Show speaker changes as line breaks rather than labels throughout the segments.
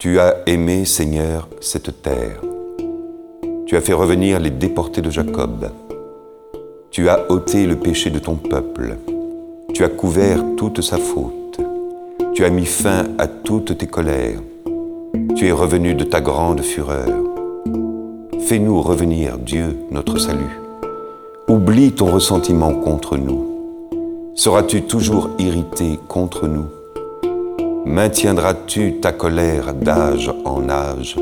Tu as aimé, Seigneur, cette terre. Tu as fait revenir les déportés de Jacob. Tu as ôté le péché de ton peuple. Tu as couvert toute sa faute. Tu as mis fin à toutes tes colères. Tu es revenu de ta grande fureur. Fais-nous revenir, Dieu, notre salut. Oublie ton ressentiment contre nous. Seras-tu toujours irrité contre nous? Maintiendras-tu ta colère d'âge en âge?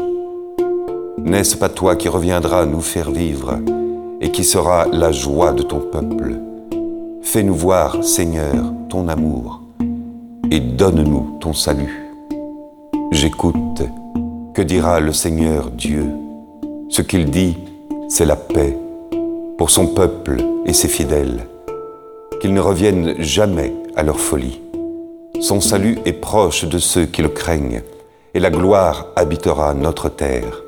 N'est-ce pas toi qui reviendras nous faire vivre et qui sera la joie de ton peuple? Fais-nous voir, Seigneur, ton amour et donne-nous ton salut. J'écoute. Que dira le Seigneur Dieu Ce qu'il dit, c'est la paix pour son peuple et ses fidèles, qu'ils ne reviennent jamais à leur folie. Son salut est proche de ceux qui le craignent, et la gloire habitera notre terre.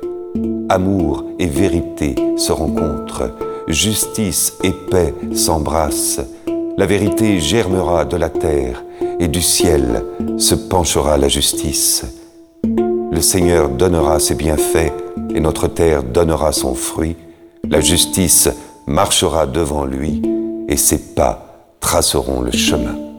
Amour et vérité se rencontrent, justice et paix s'embrassent. La vérité germera de la terre, et du ciel se penchera la justice. Le Seigneur donnera ses bienfaits, et notre terre donnera son fruit. La justice marchera devant lui et ses pas traceront le chemin.